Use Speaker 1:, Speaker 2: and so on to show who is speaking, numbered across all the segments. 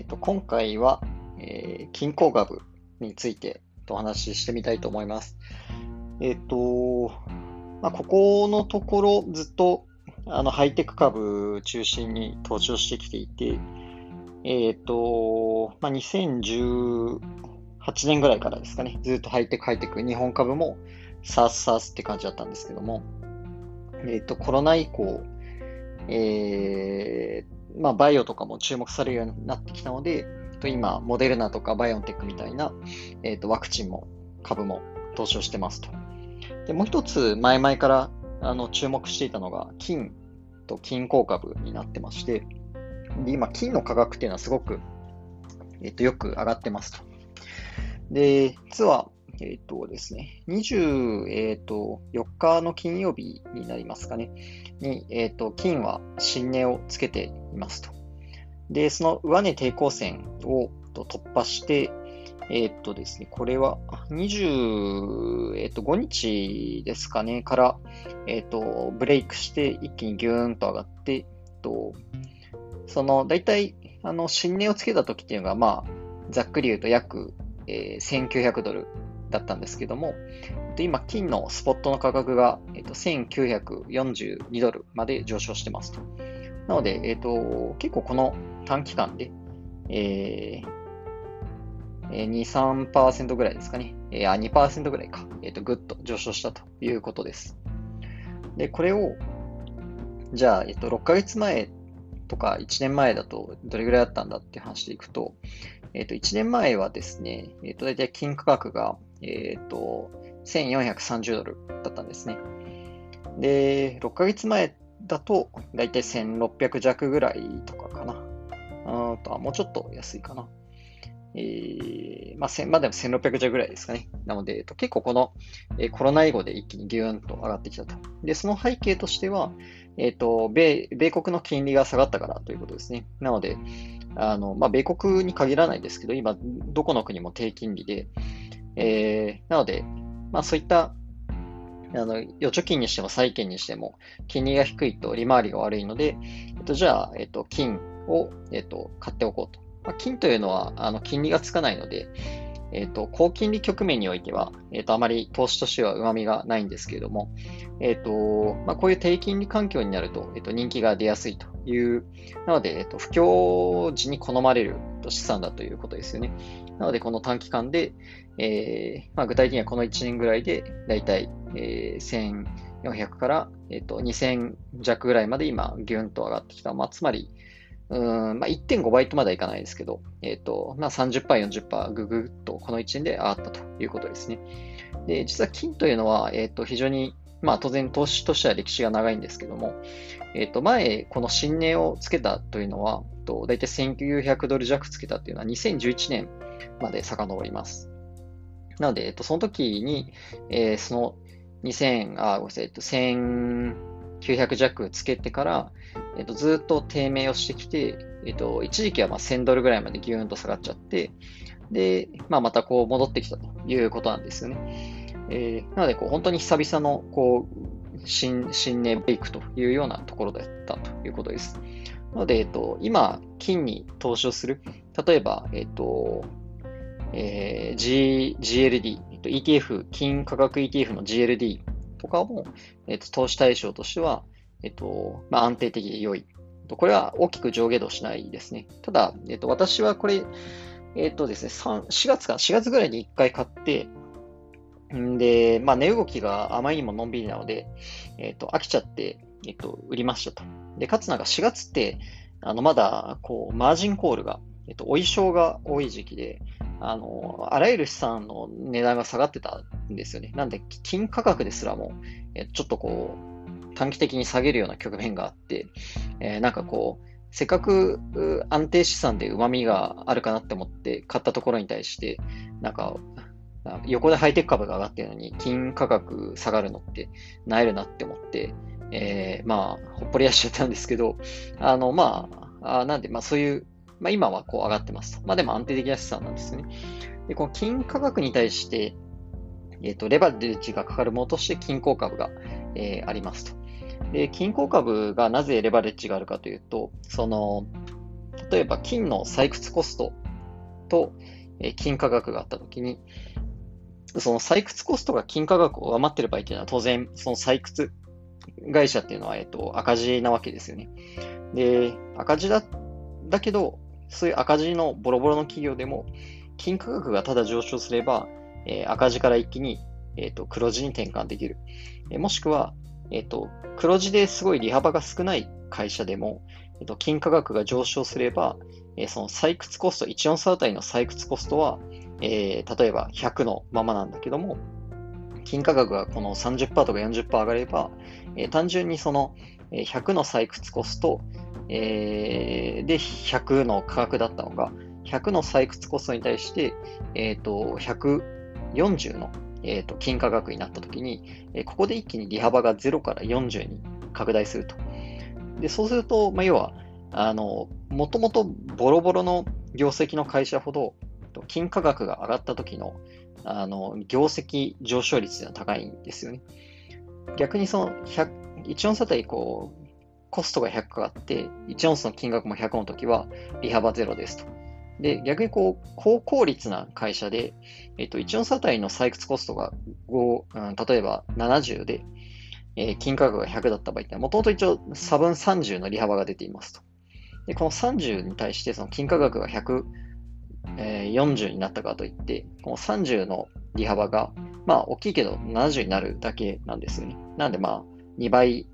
Speaker 1: えっと、今回は、えー、金鉱株についてお話ししてみたいと思います。えっと、まあ、ここのところずっとあのハイテク株中心に登場してきていて、えっと、まあ、2018年ぐらいからですかね、ずっとハイテクハイテク、日本株もサースサースって感じだったんですけども、えっと、コロナ以降、えー、まあ、バイオとかも注目されるようになってきたので、今、モデルナとかバイオンテックみたいな、えー、とワクチンも株も投資をしてますと。でもう一つ、前々からあの注目していたのが、金と金鉱株になってまして、で今、金の価格っていうのはすごく、えー、とよく上がってますと。で、実は、えっ、ー、とですね、24、えーと、日の金曜日になりますかね、に、えっ、ー、と、金は新値をつけていますと。で、その上値抵抗線を突破して、えっ、とですね、これは25、えー、日ですかね、から、えっ、と、ブレイクして一気にギューンと上がって、えっと、その、大体、あの、新値をつけた時っていうのが、まあ、ざっくり言うと約、えー、1900ドルだったんですけども、今、金のスポットの価格が、1942ドルまで上昇してますと。なので、えっと、結構この短期間で、えー、2、3%ぐらいですかね。えー、あ、2%ぐらいか。えっ、と、ぐっと上昇したということです。で、これを、じゃあ、えっと、6ヶ月前とか1年前だとどれぐらいだったんだって話でいくと、えっと、1年前はですね、えっと、大体金価格が、えっ、ー、と、1430ドルだったんですね。で、6ヶ月前だと、だいたい1600弱ぐらいとかかな。あとはもうちょっと安いかな。えー、まあ、まあでも1600弱ぐらいですかね。なので、えっと、結構この、えー、コロナ以後で一気にギューンと上がってきたと。で、その背景としては、えっ、ー、と、米、米国の金利が下がったからということですね。なので、あの、まあ、米国に限らないですけど、今、どこの国も低金利で、えー、なので、まあそういった、あの、預貯金にしても債券にしても、金利が低いと利回りが悪いので、えっと、じゃあ、えっと、金を、えっと、買っておこうと。まあ、金というのは、あの、金利がつかないので、えっ、と、高金利局面においては、えっ、と、あまり投資としては旨味がないんですけれども、えっ、と、まあ、こういう低金利環境になると、えっ、と、人気が出やすいという、なので、えっ、と、不況時に好まれる資産だということですよね。なので、この短期間で、えー、まあ、具体的にはこの1年ぐらいで、だいたい、えー、1400から、えっ、と、2000弱ぐらいまで今、ギュンと上がってきた。まあ、つまり、うんまあ、1.5倍とまではいかないですけど、えっ、ー、と、まあ30%、40%ぐぐっとこの1年で上がったということですね。で、実は金というのは、えっ、ー、と、非常に、まあ当然投資としては歴史が長いんですけども、えっ、ー、と、前、この新値をつけたというのは、と大体1900ドル弱つけたというのは2011年まで遡ります。なので、えっと、その時に、えー、その2000、あ、ごめんなさい、えっと、1900弱つけてから、えっと、ずっと低迷をしてきて、えっと、一時期はまあ1000ドルぐらいまでギューンと下がっちゃって、で、まあ、またこう戻ってきたということなんですよね。えー、なので、こう本当に久々のこう新新年ベイクというようなところだったということです。なので、えっと、今、金に投資をする、例えば、えっと、えー、G、GLD、えっと、ETF、金価格 ETF の GLD とかも、えっと、投資対象としては、えっと、まあ、安定的で良い。これは大きく上下動しないですね。ただ、えっと、私はこれ、えっとですね、4月か、4月ぐらいに1回買って、で、まあ、値動きがあまりにものんびりなので、えっと、飽きちゃって、えっと、売りましたと。で、かつなんか4月って、あの、まだ、こう、マージンコールが、えっと、お衣装が多い時期で、あの、あらゆる資産の値段が下がってたんですよね。なんで、金価格ですらも、えちょっとこう、短期的に下げるような局面があって、え、なんかこう、せっかく安定資産で旨味があるかなって思って買ったところに対して、なんか、横でハイテク株が上がってるのに、金価格下がるのってなえるなって思って、えー、まあ、ほっぽりやしちゃったんですけど、あの、まあ、あなんで、まあそういうまあ、今はこう上がってますと。まあ、でも安定的な資産なんですね。で、この金価格に対して、えっ、ー、と、レバレッジがかかるものとして金鉱株が、えー、ありますと。で、金鉱株がなぜレバレッジがあるかというと、その、例えば金の採掘コストと、え金価格があったときに、その採掘コストが金価格を上回っている場合というのは当然その採掘会社っていうのは、えっと、赤字なわけですよね。で、赤字だ、だけど、そういう赤字のボロボロの企業でも、金価格がただ上昇すれば、えー、赤字から一気に、えーと、黒字に転換できる。えー、もしくは、えっ、ー、と、黒字ですごい利幅が少ない会社でも、えっ、と、金価格が上昇すれば、えその採掘コスト、1オンスあたりの採掘コストは、え例えば100のままなんだけども、金価格がこの30%とか40%上がれば、え単純にその100の採掘コスト、えで100の価格だったのが、100の採掘コストに対して、え、ー、と、140の、えーと、金価格になったときに、えここで一気に利幅が0から40に拡大すると。で、そうすると、まあ、要は、もともとボロボロの業績の会社ほど、金価格が上がった時の、あの、業績上昇率が高いんですよね。逆にその1、オンスあたりこう、コストが100あって、1オンスの金額も100の時は、利幅0ですと。で、逆にこう、高効率な会社で、えっと、1オンスあたりの採掘コストが5、うん、例えば70で、えー、金価格が100だった場合って、もともと一応差分30の利幅が出ていますと。で、この30に対してその金価格が140、えー、になったかといって、この30の利幅が、まあ大きいけど70になるだけなんですよね。なんでまあ2倍、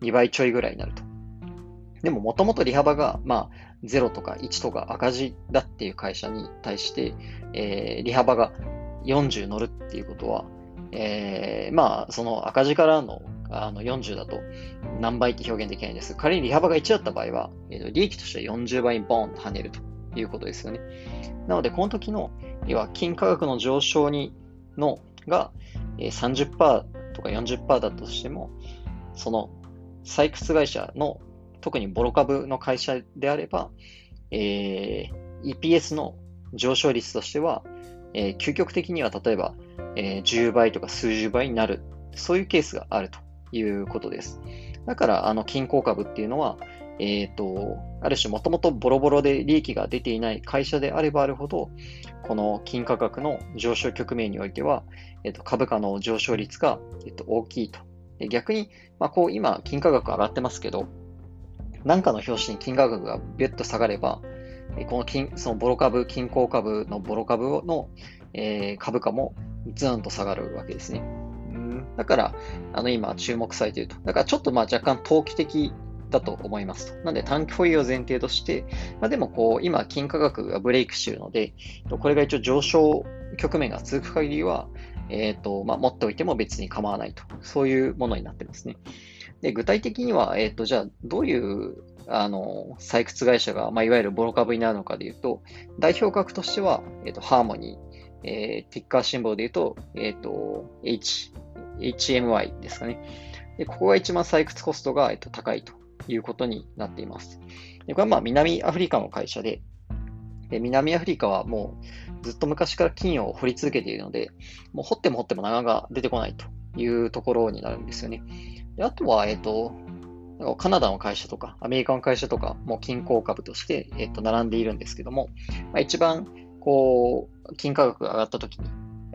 Speaker 1: 2倍ちょいぐらいになると。でももともと利幅が、まあ0とか1とか赤字だっていう会社に対して、えー、利幅が40乗るっていうことは、えー、まあ、その赤字からのあの40だと何倍って表現できないんです。仮に利幅が1だった場合は、えー、利益としては40倍にボーンと跳ねるということですよね。なので、この時の、要は金価格の上昇にのが、30%とか40%だとしても、その採掘会社の特にボロ株の会社であれば、えー、EPS の上昇率としては、えー、究極的には例えば、えー、10倍とか数十倍になる、そういうケースがあるということです。だから、あの、均衡株っていうのは、えっ、ー、と、ある種もともとボロボロで利益が出ていない会社であればあるほど、この金価格の上昇局面においては、えっ、ー、と、株価の上昇率が、えっ、ー、と、大きいと。逆に、まあ、こう、今、金価格上がってますけど、何かの表紙に金価格がビュッと下がれば、この金、そのボロ株、金鉱株のボロ株の、えー、株価もズーンと下がるわけですね。うんだから、あの今注目されていると。だからちょっとまあ若干投機的だと思います。なんで短期保有を前提として、まあ、でもこう今金価格がブレイクしているので、これが一応上昇局面が続く限りは、え、ー、と、まあ、持っておいても別に構わないと。そういうものになってますね。で、具体的には、え、ー、と、じゃあ、どういう、あの、採掘会社が、まあ、いわゆるボロ株になるのかでいうと、代表格としては、え、ー、と、ハーモニー、えー、ティッカーシンボルで言うと、えっ、と、H、HMY ですかね。で、ここが一番採掘コストが、えっと、高いということになっています。で、これはまあ、南アフリカの会社で、で南アフリカはもうずっと昔から金を掘り続けているので、もう掘っても掘っても長が出てこないというところになるんですよね。であとは、えっ、ー、と、カナダの会社とか、アメリカの会社とかも均衡株として、えっ、と、並んでいるんですけども、まあ、一番、こう、金価格が上がった時に、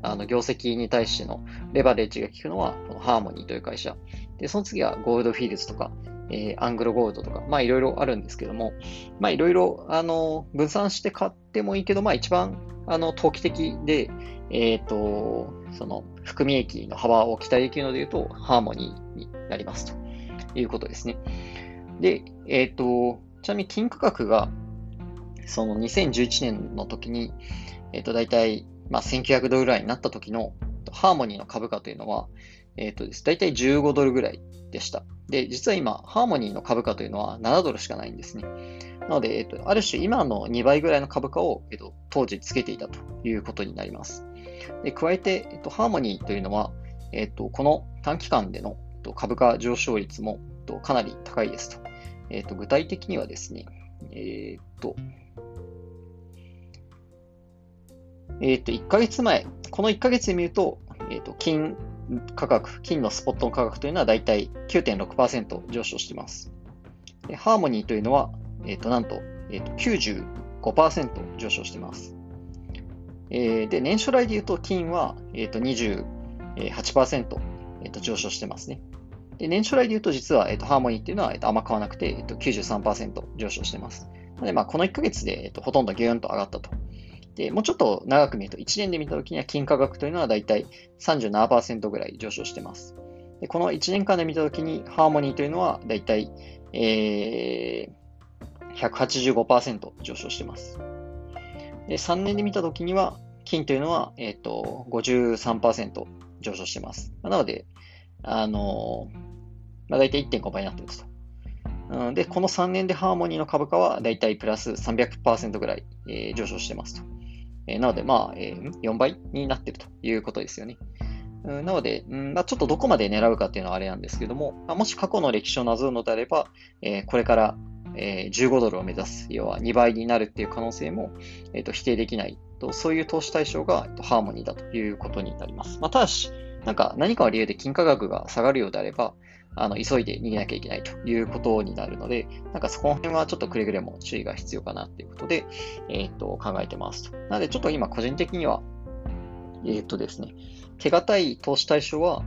Speaker 1: あの、業績に対してのレバレッジが効くのは、このハーモニーという会社。で、その次はゴールドフィールズとか、えー、アングロゴールドとか、まあいろいろあるんですけども、まあいろいろ、あの、分散して買ってもいいけど、まあ一番、あの、投機的で、えっ、ー、と、その、含み益の幅を期待できるので言うと、ハーモニーになりますということですね。で、えっ、ー、と、ちなみに金価格が、その2011年の時に、えっ、ー、と、大体、まあ、1900ドルぐらいになった時のハーモニーの株価というのは、えっ、ー、とです、大体15ドルぐらいでした。で、実は今、ハーモニーの株価というのは7ドルしかないんですね。なので、えっ、と、ある種今の2倍ぐらいの株価を、えっ、と、当時つけていたということになります。で加えて、えっと、ハーモニーというのは、えっと、この短期間でのと株価上昇率もとかなり高いですと。えっと、具体的にはですね、えっと、えっと、1ヶ月前、この1ヶ月で見ると、えっと、金価格、金のスポットの価格というのはだいたい9.6%上昇しています。でハーモニーというのは、えっと、なんとえっ、と、95%上昇してます。えー、で、年初来で言うと、金は、えっ、と、28%、えっ、と、上昇してますね。で、年初来で言うと、実は、えっ、と、ハーモニーっていうのは、えっ、と、あんま変わらなくて、えっ、と、93%上昇してます。なので、まあ、この1ヶ月で、えっ、と、ほとんどギューンと上がったと。で、もうちょっと長く見ると、1年で見たときには、金価格というのはだいたい37%ぐらい上昇してます。で、この1年間で見たときに、ハーモニーというのはだいたい、えー、185%上昇してます。で、3年で見たときには、金というのは、え、ー、と、53%上昇してます。なので、あのー、まあ、大体1.5倍になっていると。で、この3年でハーモニーの株価はだいたいプラス300%ぐらい、えー、上昇してますと。えー、なので、まあ、えー、4倍になっているということですよね。うん、なので、うんまあ、ちょっとどこまで狙うかっていうのはあれなんですけども、まあ、もし過去の歴史をなぞるのであれば、えー、これから、えー、15ドルを目指す、要は2倍になるっていう可能性も、えーと、否定できないと、そういう投資対象が、えーと、ハーモニーだということになります。まあ、ただし、なんか何かの理由で金価格が下がるようであれば、あの、急いで逃げなきゃいけないということになるので、なんかそこの辺はちょっとくれぐれも注意が必要かなっていうことで、えっ、と、考えてますと。なので、ちょっと今個人的には、えっ、とですね、手堅い投資対象は、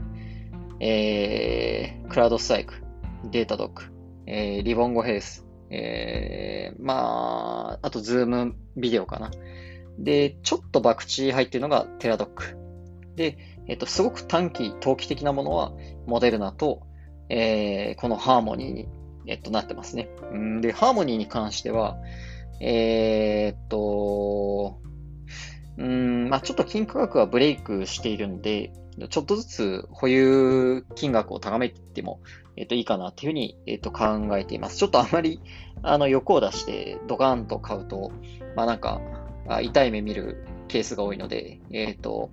Speaker 1: えー、クラウドスタイク、データドック、えー、リボンゴヘルス、えー、まあ、あとズームビデオかな。で、ちょっと博打入ってるのがテラドック。で、えっ、と、すごく短期、投機的なものは、モデルナと、えー、このハーモニーに、えっと、なってますね。んで、ハーモニーに関しては、えー、っと、うん、まあちょっと金価格はブレイクしているんで、ちょっとずつ保有金額を高めていっても、えっと、いいかなっていうふうに、えっと、考えています。ちょっとあまり、あの、欲を出してドカーンと買うと、まあなんか、痛い目見るケースが多いので、えっと、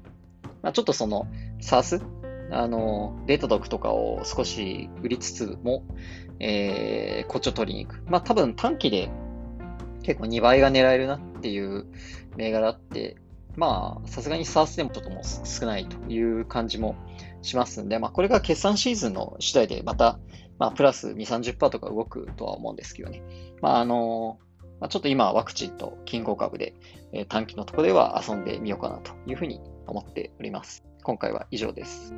Speaker 1: まあちょっとその、サースあの、データドックとかを少し売りつつも、えー、こっちを取りに行く。まあ多分短期で結構2倍が狙えるなっていう銘柄って、まあさすがにサースでもちょっともう少ないという感じもしますんで、まあこれが決算シーズンの次第でまた、まあプラス2、30%とか動くとは思うんですけどね。まああの、まあ、ちょっと今ワクチンと金庫株で、えー、短期のところでは遊んでみようかなというふうに思っております。今回は以上です。